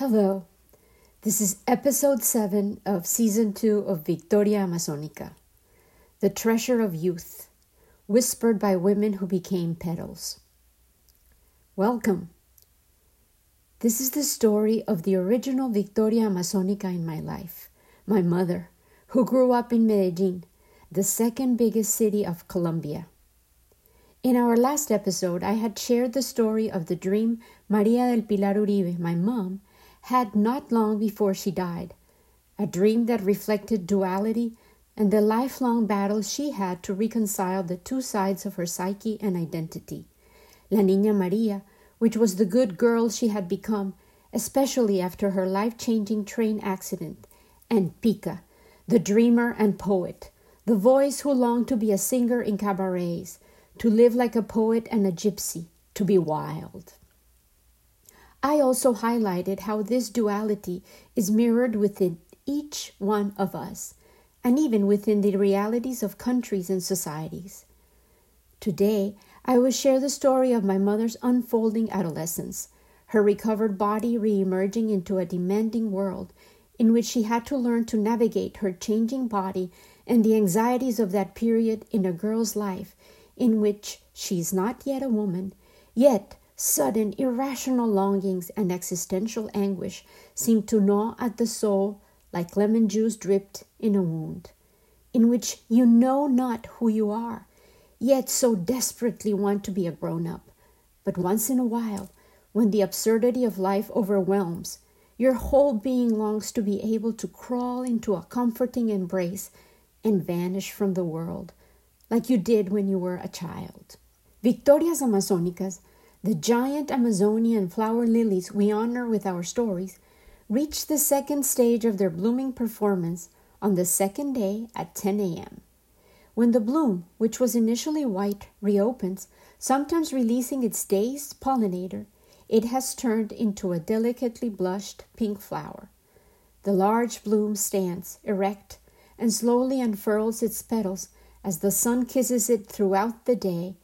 Hello, this is episode 7 of season 2 of Victoria Amazonica, The Treasure of Youth, whispered by women who became petals. Welcome. This is the story of the original Victoria Amazonica in my life, my mother, who grew up in Medellin, the second biggest city of Colombia. In our last episode, I had shared the story of the dream Maria del Pilar Uribe, my mom, had not long before she died, a dream that reflected duality and the lifelong battle she had to reconcile the two sides of her psyche and identity. La Niña Maria, which was the good girl she had become, especially after her life changing train accident, and Pica, the dreamer and poet, the voice who longed to be a singer in cabarets, to live like a poet and a gypsy, to be wild. I also highlighted how this duality is mirrored within each one of us, and even within the realities of countries and societies. Today, I will share the story of my mother's unfolding adolescence, her recovered body re emerging into a demanding world in which she had to learn to navigate her changing body and the anxieties of that period in a girl's life in which she is not yet a woman, yet Sudden, irrational longings and existential anguish seem to gnaw at the soul like lemon juice dripped in a wound, in which you know not who you are, yet so desperately want to be a grown up. But once in a while, when the absurdity of life overwhelms, your whole being longs to be able to crawl into a comforting embrace and vanish from the world, like you did when you were a child. Victorias Amazonicas the giant Amazonian flower lilies we honor with our stories reach the second stage of their blooming performance on the second day at 10 a.m. When the bloom, which was initially white, reopens, sometimes releasing its dazed pollinator, it has turned into a delicately blushed pink flower. The large bloom stands erect and slowly unfurls its petals as the sun kisses it throughout the day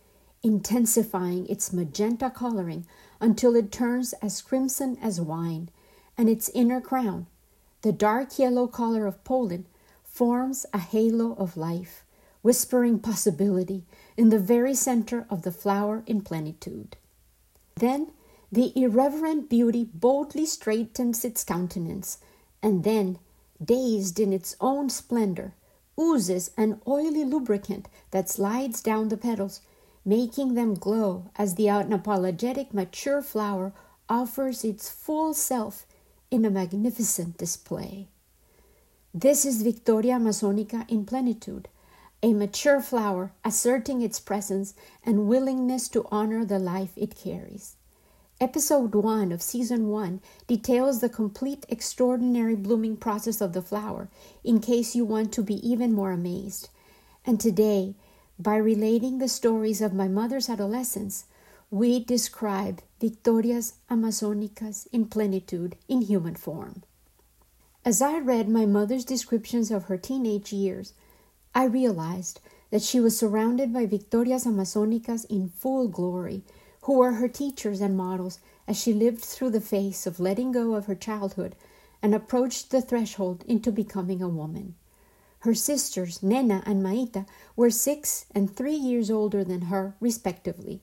intensifying its magenta coloring until it turns as crimson as wine, and its inner crown, the dark yellow color of pollen, forms a halo of life, whispering possibility in the very center of the flower in plenitude. Then the irreverent beauty boldly straightens its countenance, and then, dazed in its own splendor, oozes an oily lubricant that slides down the petals making them glow as the unapologetic mature flower offers its full self in a magnificent display. This is Victoria Amazonica in plenitude, a mature flower asserting its presence and willingness to honor the life it carries. Episode 1 of Season 1 details the complete extraordinary blooming process of the flower in case you want to be even more amazed. And today, by relating the stories of my mother's adolescence, we describe Victorias Amazonicas in plenitude in human form. As I read my mother's descriptions of her teenage years, I realized that she was surrounded by Victorias Amazonicas in full glory, who were her teachers and models as she lived through the phase of letting go of her childhood and approached the threshold into becoming a woman. Her sisters, Nena and Maita, were six and three years older than her, respectively.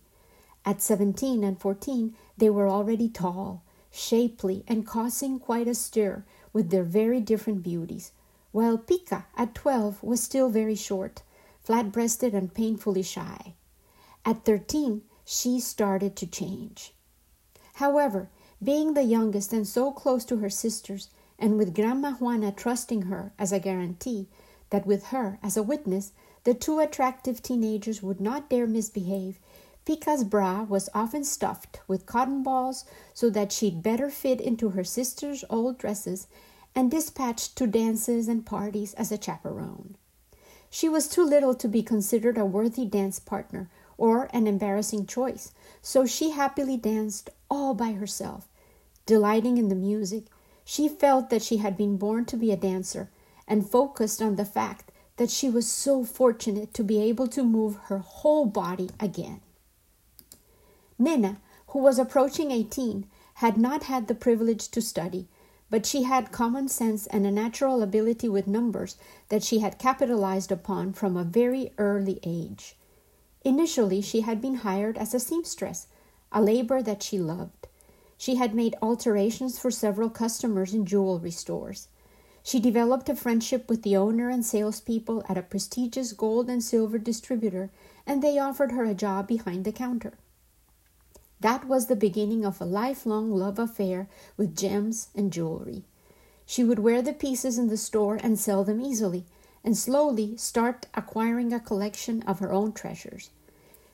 At seventeen and fourteen, they were already tall, shapely, and causing quite a stir with their very different beauties, while Pica, at twelve, was still very short, flat breasted, and painfully shy. At thirteen, she started to change. However, being the youngest and so close to her sisters, and with Grandma Juana trusting her as a guarantee, that with her as a witness, the two attractive teenagers would not dare misbehave. Pica's bra was often stuffed with cotton balls so that she'd better fit into her sister's old dresses and dispatched to dances and parties as a chaperone. She was too little to be considered a worthy dance partner or an embarrassing choice, so she happily danced all by herself. Delighting in the music, she felt that she had been born to be a dancer and focused on the fact that she was so fortunate to be able to move her whole body again. Nena, who was approaching 18, had not had the privilege to study, but she had common sense and a natural ability with numbers that she had capitalized upon from a very early age. Initially, she had been hired as a seamstress, a labor that she loved. She had made alterations for several customers in jewelry stores. She developed a friendship with the owner and salespeople at a prestigious gold and silver distributor, and they offered her a job behind the counter. That was the beginning of a lifelong love affair with gems and jewelry. She would wear the pieces in the store and sell them easily, and slowly start acquiring a collection of her own treasures.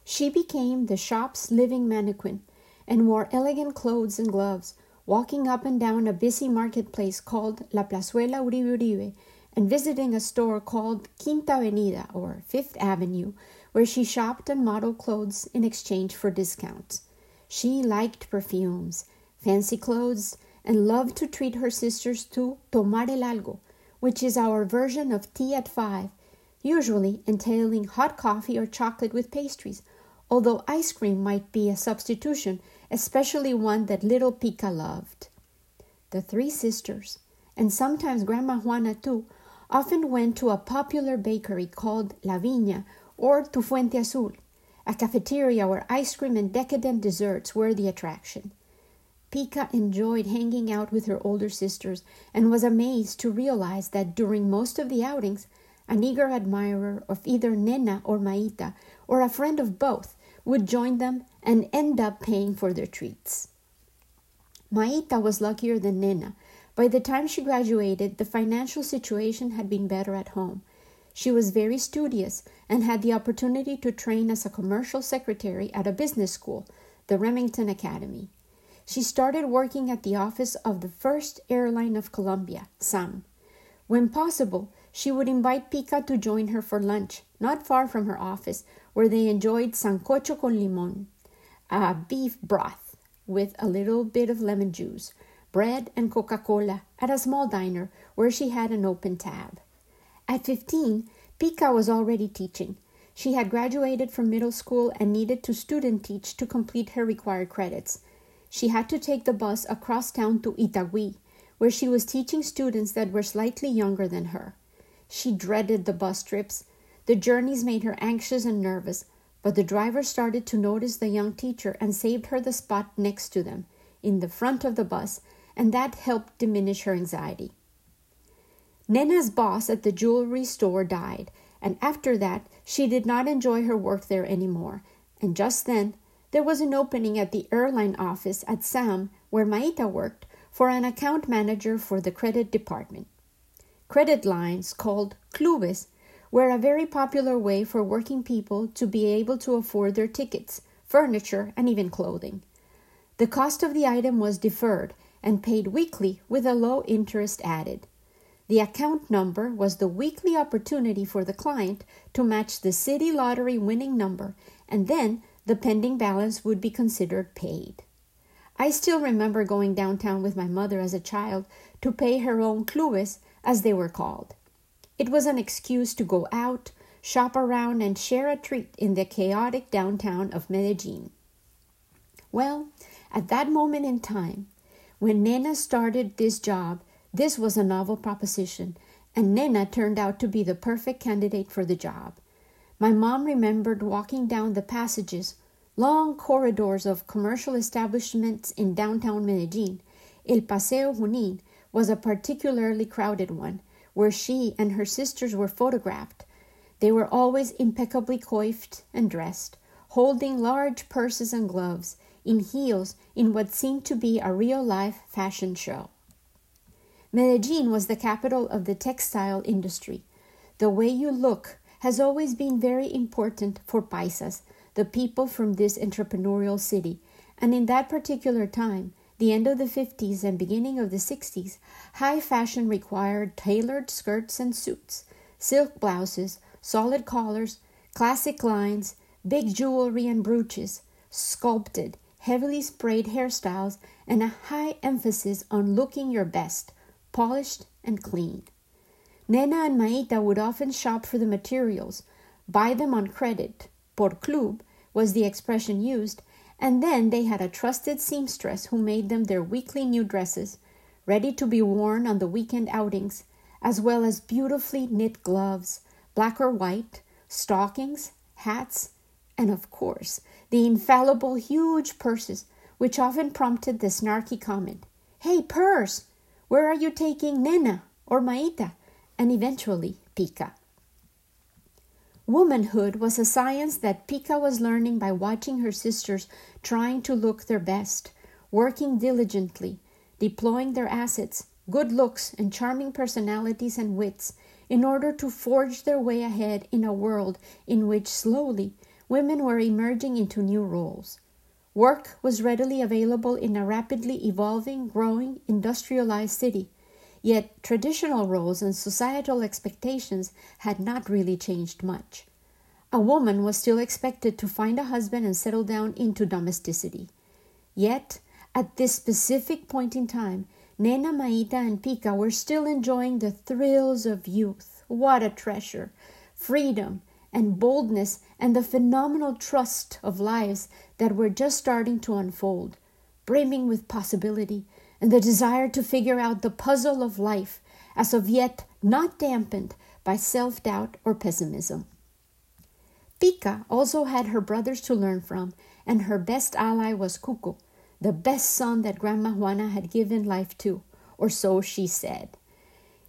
She became the shop's living mannequin and wore elegant clothes and gloves, walking up and down a busy marketplace called La Plazuela Uribe Uribe and visiting a store called Quinta Avenida or Fifth Avenue, where she shopped and modeled clothes in exchange for discounts. She liked perfumes, fancy clothes, and loved to treat her sisters to tomar el algo, which is our version of tea at five, usually entailing hot coffee or chocolate with pastries, although ice cream might be a substitution especially one that little Pica loved. The three sisters, and sometimes Grandma Juana too, often went to a popular bakery called La Viña or to Fuente Azul, a cafeteria where ice cream and decadent desserts were the attraction. Pica enjoyed hanging out with her older sisters and was amazed to realize that during most of the outings, an eager admirer of either Nena or Maita, or a friend of both, would join them and end up paying for their treats. Maita was luckier than Nena. By the time she graduated, the financial situation had been better at home. She was very studious and had the opportunity to train as a commercial secretary at a business school, the Remington Academy. She started working at the office of the first airline of Colombia, SAM. When possible, she would invite Pica to join her for lunch, not far from her office, where they enjoyed sancocho con limon, a beef broth with a little bit of lemon juice, bread and Coca Cola at a small diner where she had an open tab. At 15, Pica was already teaching. She had graduated from middle school and needed to student teach to complete her required credits. She had to take the bus across town to Itagüí, where she was teaching students that were slightly younger than her. She dreaded the bus trips the journeys made her anxious and nervous, but the driver started to notice the young teacher and saved her the spot next to them, in the front of the bus, and that helped diminish her anxiety. Nena's boss at the jewelry store died, and after that she did not enjoy her work there any more. And just then there was an opening at the airline office at SAM, where Maita worked, for an account manager for the credit department. Credit lines called clubes were a very popular way for working people to be able to afford their tickets, furniture, and even clothing. The cost of the item was deferred and paid weekly with a low interest added. The account number was the weekly opportunity for the client to match the city lottery winning number, and then the pending balance would be considered paid. I still remember going downtown with my mother as a child to pay her own clubes, as they were called. It was an excuse to go out, shop around, and share a treat in the chaotic downtown of Medellin. Well, at that moment in time, when Nena started this job, this was a novel proposition, and Nena turned out to be the perfect candidate for the job. My mom remembered walking down the passages, long corridors of commercial establishments in downtown Medellin. El Paseo Junín was a particularly crowded one, where she and her sisters were photographed. They were always impeccably coiffed and dressed, holding large purses and gloves, in heels, in what seemed to be a real life fashion show. Medellin was the capital of the textile industry. The way you look has always been very important for paisas, the people from this entrepreneurial city, and in that particular time, the end of the 50s and beginning of the 60s, high fashion required tailored skirts and suits, silk blouses, solid collars, classic lines, big jewelry and brooches, sculpted, heavily sprayed hairstyles, and a high emphasis on looking your best, polished and clean. Nena and Maita would often shop for the materials, buy them on credit, por club was the expression used, And then they had a trusted seamstress who made them their weekly new dresses, ready to be worn on the weekend outings, as well as beautifully knit gloves, black or white, stockings, hats, and of course, the infallible huge purses, which often prompted the snarky comment, Hey, purse, where are you taking Nena or Maita? And eventually, Pica. Womanhood was a science that Pica was learning by watching her sisters trying to look their best, working diligently, deploying their assets, good looks, and charming personalities and wits in order to forge their way ahead in a world in which slowly women were emerging into new roles. Work was readily available in a rapidly evolving, growing, industrialized city, Yet traditional roles and societal expectations had not really changed much. A woman was still expected to find a husband and settle down into domesticity. Yet, at this specific point in time, Nena, Maita, and Pica were still enjoying the thrills of youth. What a treasure! Freedom and boldness and the phenomenal trust of lives that were just starting to unfold, brimming with possibility, and the desire to figure out the puzzle of life, as of yet not dampened by self doubt or pessimism. Pica also had her brothers to learn from, and her best ally was Cuco, the best son that Grandma Juana had given life to, or so she said.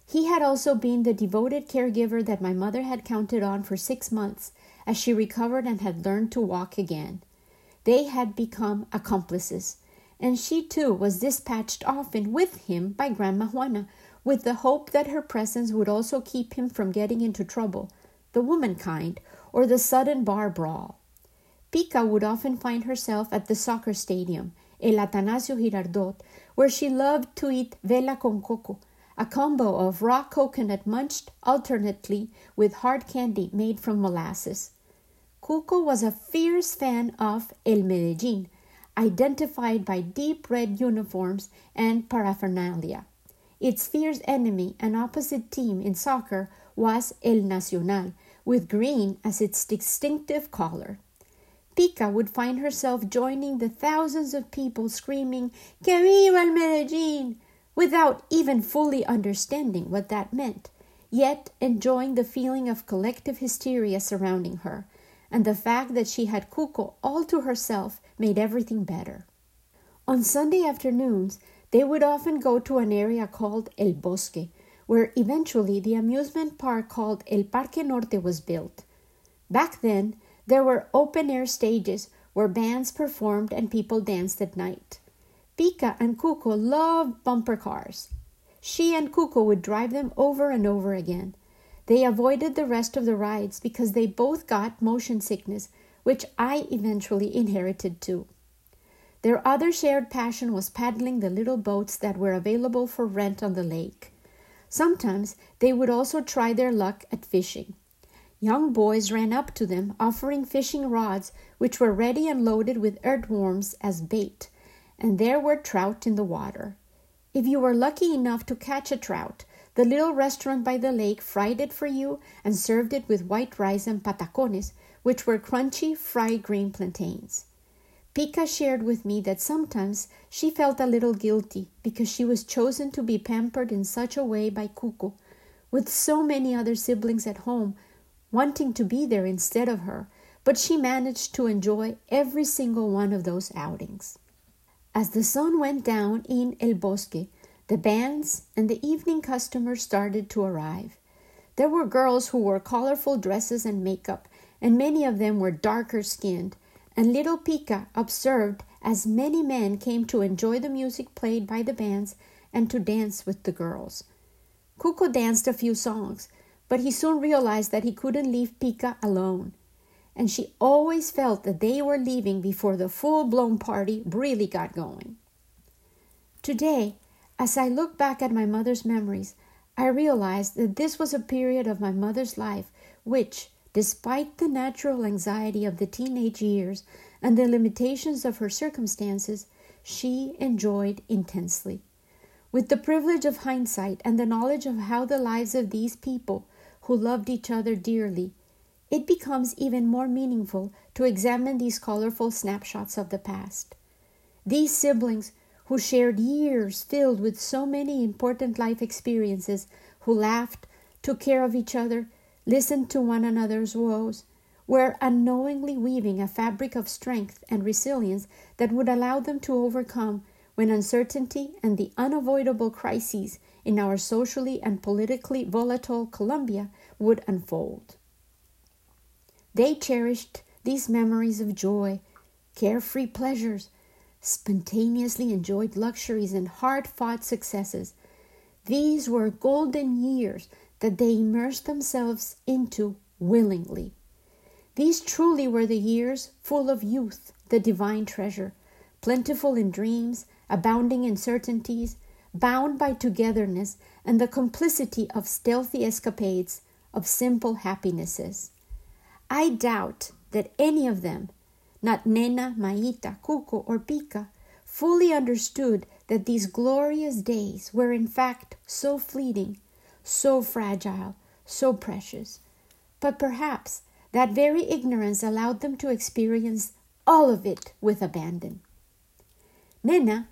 He had also been the devoted caregiver that my mother had counted on for six months as she recovered and had learned to walk again. They had become accomplices, and she too was dispatched often with him by Grandma Juana, with the hope that her presence would also keep him from getting into trouble, the womankind, or the sudden bar brawl. Pica would often find herself at the soccer stadium, El Atanasio Girardot, where she loved to eat vela con coco, a combo of raw coconut munched alternately with hard candy made from molasses. Cuco was a fierce fan of El Medellin, identified by deep red uniforms and paraphernalia. Its fierce enemy and opposite team in soccer was El Nacional, with green as its distinctive color. Pica would find herself joining the thousands of people screaming, Que viva el Medellin! without even fully understanding what that meant, yet enjoying the feeling of collective hysteria surrounding her, and the fact that she had Cuco all to herself made everything better. On Sunday afternoons, they would often go to an area called El Bosque, where eventually the amusement park called El Parque Norte was built. Back then, there were open air stages where bands performed and people danced at night. Pica and Cuco loved bumper cars. She and Cuco would drive them over and over again. They avoided the rest of the rides because they both got motion sickness, which I eventually inherited too. Their other shared passion was paddling the little boats that were available for rent on the lake. Sometimes they would also try their luck at fishing. Young boys ran up to them, offering fishing rods, which were ready and loaded with earthworms as bait, and there were trout in the water. If you were lucky enough to catch a trout, the little restaurant by the lake fried it for you and served it with white rice and patacones, which were crunchy fried green plantains. Pica shared with me that sometimes she felt a little guilty because she was chosen to be pampered in such a way by Cuco, with so many other siblings at home wanting to be there instead of her, but she managed to enjoy every single one of those outings. As the sun went down in El Bosque, the bands and the evening customers started to arrive. There were girls who wore colorful dresses and makeup, and many of them were darker skinned, and little Pica observed as many men came to enjoy the music played by the bands and to dance with the girls. Cuco danced a few songs, but he soon realized that he couldn't leave Pica alone, and she always felt that they were leaving before the full blown party really got going. Today, as I look back at my mother's memories, I realize that this was a period of my mother's life which, despite the natural anxiety of the teenage years and the limitations of her circumstances, she enjoyed intensely. With the privilege of hindsight and the knowledge of how the lives of these people who loved each other dearly it becomes even more meaningful to examine these colorful snapshots of the past. These siblings who shared years filled with so many important life experiences, who laughed, took care of each other, listened to one another's woes, were unknowingly weaving a fabric of strength and resilience that would allow them to overcome when uncertainty and the unavoidable crises in our socially and politically volatile Colombia would unfold. They cherished these memories of joy, carefree pleasures, spontaneously enjoyed luxuries and hard fought successes. These were golden years that they immersed themselves into willingly. These truly were the years full of youth, the divine treasure, plentiful in dreams, abounding in certainties, bound by togetherness and the complicity of stealthy escapades of simple happinesses. I doubt that any of them, not Nena, Maita, Cuco, or Pica, fully understood that these glorious days were in fact so fleeting, so fragile, so precious. But perhaps that very ignorance allowed them to experience all of it with abandon. Nena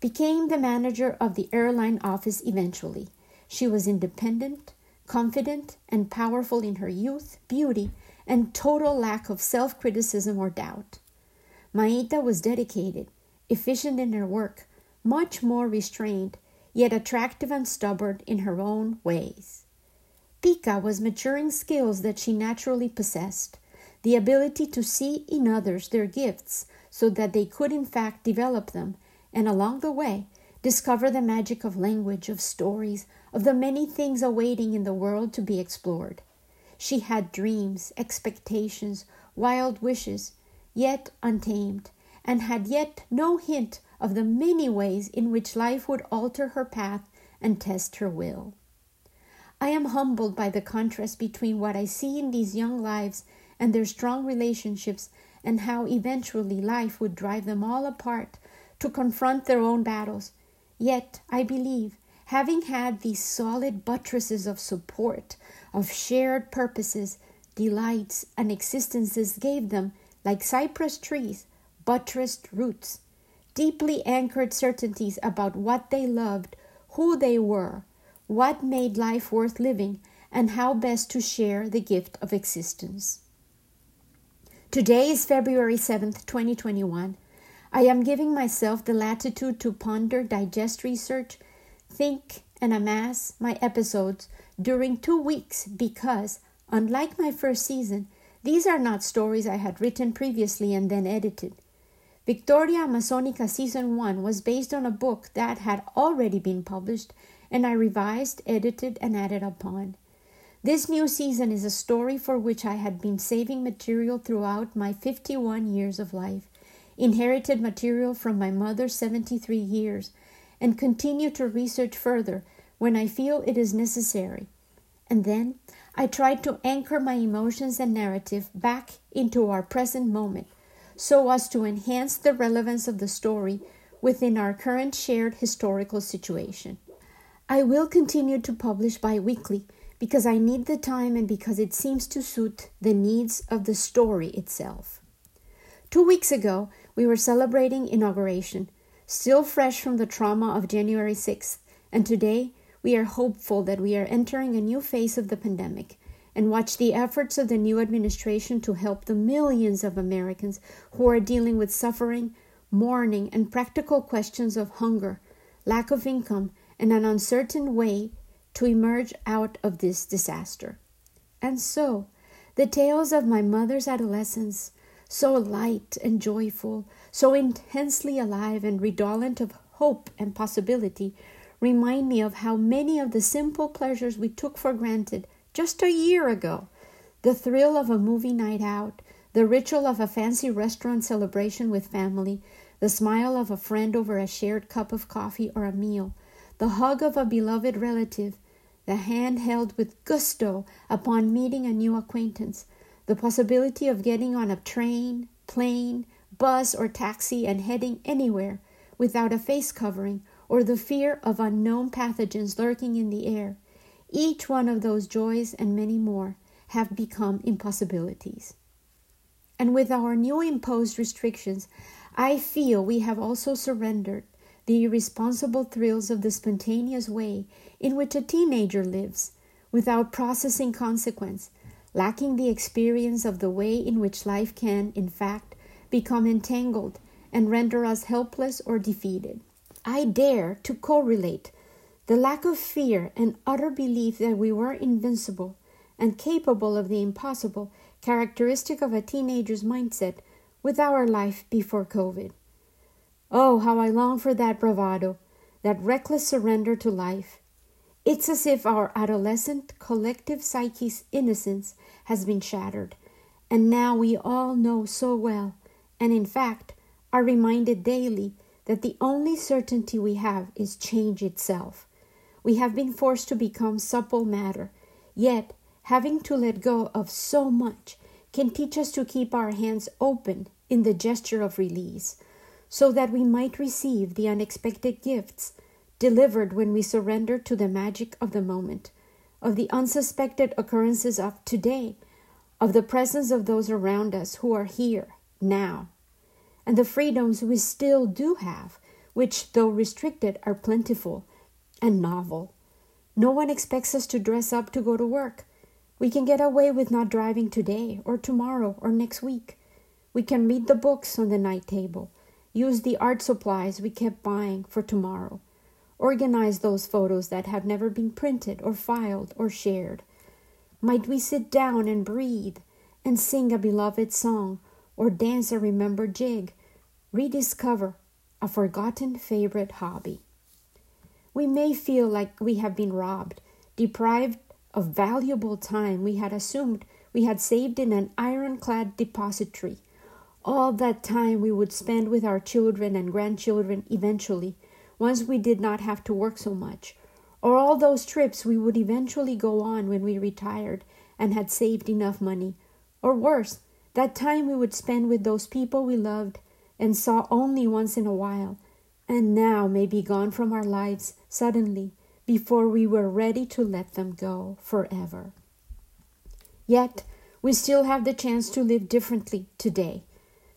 became the manager of the airline office eventually. She was independent, confident, and powerful in her youth, beauty, and total lack of self criticism or doubt. Maita was dedicated, efficient in her work, much more restrained, yet attractive and stubborn in her own ways. Pica was maturing skills that she naturally possessed the ability to see in others their gifts so that they could, in fact, develop them, and along the way, discover the magic of language, of stories, of the many things awaiting in the world to be explored. She had dreams, expectations, wild wishes, yet untamed, and had yet no hint of the many ways in which life would alter her path and test her will. I am humbled by the contrast between what I see in these young lives and their strong relationships, and how eventually life would drive them all apart to confront their own battles. Yet, I believe, having had these solid buttresses of support, of shared purposes, delights, and existences gave them, like cypress trees, buttressed roots, deeply anchored certainties about what they loved, who they were, what made life worth living, and how best to share the gift of existence. Today is February 7th, 2021. I am giving myself the latitude to ponder, digest research, think, and amass my episodes during two weeks because, unlike my first season, these are not stories I had written previously and then edited. Victoria Amazonica Season 1 was based on a book that had already been published, and I revised, edited, and added upon. This new season is a story for which I had been saving material throughout my 51 years of life, inherited material from my mother's 73 years, and continue to research further when I feel it is necessary. And then I try to anchor my emotions and narrative back into our present moment so as to enhance the relevance of the story within our current shared historical situation. I will continue to publish bi weekly because I need the time and because it seems to suit the needs of the story itself. Two weeks ago, we were celebrating inauguration, still fresh from the trauma of January 6th, and today we are hopeful that we are entering a new phase of the pandemic and watch the efforts of the new administration to help the millions of Americans who are dealing with suffering, mourning, and practical questions of hunger, lack of income, and an uncertain way to emerge out of this disaster. And so, the tales of my mother's adolescence, so light and joyful, so intensely alive and redolent of hope and possibility, remind me of how many of the simple pleasures we took for granted just a year ago the thrill of a movie night out, the ritual of a fancy restaurant celebration with family, the smile of a friend over a shared cup of coffee or a meal, the hug of a beloved relative, the hand held with gusto upon meeting a new acquaintance, the possibility of getting on a train, plane, bus, or taxi and heading anywhere without a face covering or the fear of unknown pathogens lurking in the air. Each one of those joys and many more have become impossibilities. And with our new imposed restrictions, I feel we have also surrendered the irresponsible thrills of the spontaneous way in which a teenager lives, without processing consequence, lacking the experience of the way in which life can, in fact, become entangled and render us helpless or defeated. I dare to correlate the lack of fear and utter belief that we were invincible and capable of the impossible, characteristic of a teenager's mindset, with our life before COVID. Oh, how I long for that bravado, that reckless surrender to life. It's as if our adolescent collective psyche's innocence has been shattered, and now we all know so well, and in fact are reminded daily, that the only certainty we have is change itself. We have been forced to become supple matter, yet having to let go of so much can teach us to keep our hands open in the gesture of release, so that we might receive the unexpected gifts delivered when we surrender to the magic of the moment, of the unsuspected occurrences of today, of the presence of those around us who are here now, and the freedoms we still do have, which, though restricted, are plentiful and novel. No one expects us to dress up to go to work. We can get away with not driving today or tomorrow or next week. We can read the books on the night table, use the art supplies we kept buying for tomorrow, organize those photos that have never been printed or filed or shared. Might we sit down and breathe and sing a beloved song or dance a remembered jig, rediscover a forgotten favorite hobby? We may feel like we have been robbed, deprived of valuable time we had assumed we had saved in an ironclad depository. All that time we would spend with our children and grandchildren eventually, once we did not have to work so much, or all those trips we would eventually go on when we retired and had saved enough money, or worse, that time we would spend with those people we loved and saw only once in a while, and now may be gone from our lives suddenly before we were ready to let them go forever. Yet, we still have the chance to live differently today,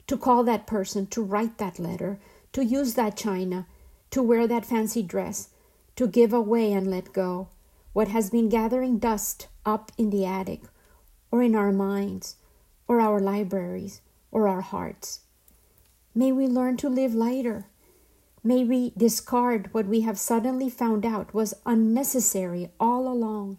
to call that person, to write that letter, to use that china, to wear that fancy dress, to give away and let go what has been gathering dust up in the attic, or in our minds, or our libraries, or our hearts. May we learn to live lighter May we discard what we have suddenly found out was unnecessary all along.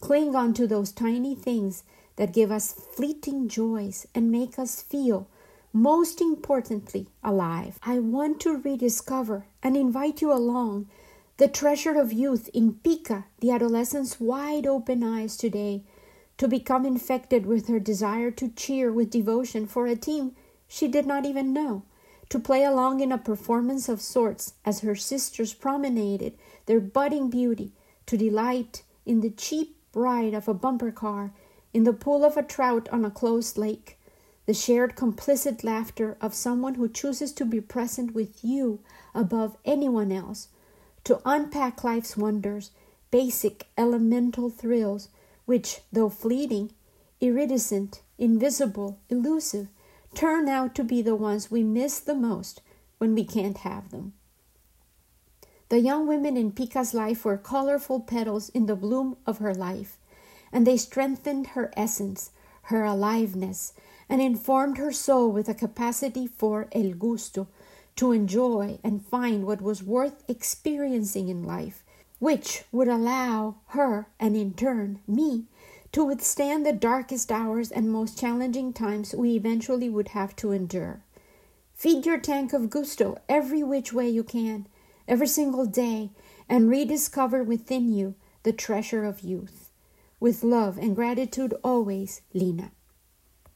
Cling on to those tiny things that give us fleeting joys and make us feel, most importantly, alive. I want to rediscover and invite you along the treasure of youth in Pica, the adolescent's wide open eyes today, to become infected with her desire to cheer with devotion for a team she did not even know to play along in a performance of sorts as her sisters promenaded their budding beauty, to delight in the cheap ride of a bumper car, in the pool of a trout on a closed lake, the shared complicit laughter of someone who chooses to be present with you above anyone else, to unpack life's wonders, basic elemental thrills, which, though fleeting, iridescent, invisible, elusive, turn out to be the ones we miss the most when we can't have them. The young women in Pica's life were colorful petals in the bloom of her life, and they strengthened her essence, her aliveness, and informed her soul with a capacity for el gusto, to enjoy and find what was worth experiencing in life, which would allow her, and in turn me, to withstand the darkest hours and most challenging times we eventually would have to endure. Feed your tank of gusto every which way you can, every single day, and rediscover within you the treasure of youth. With love and gratitude always, Lena.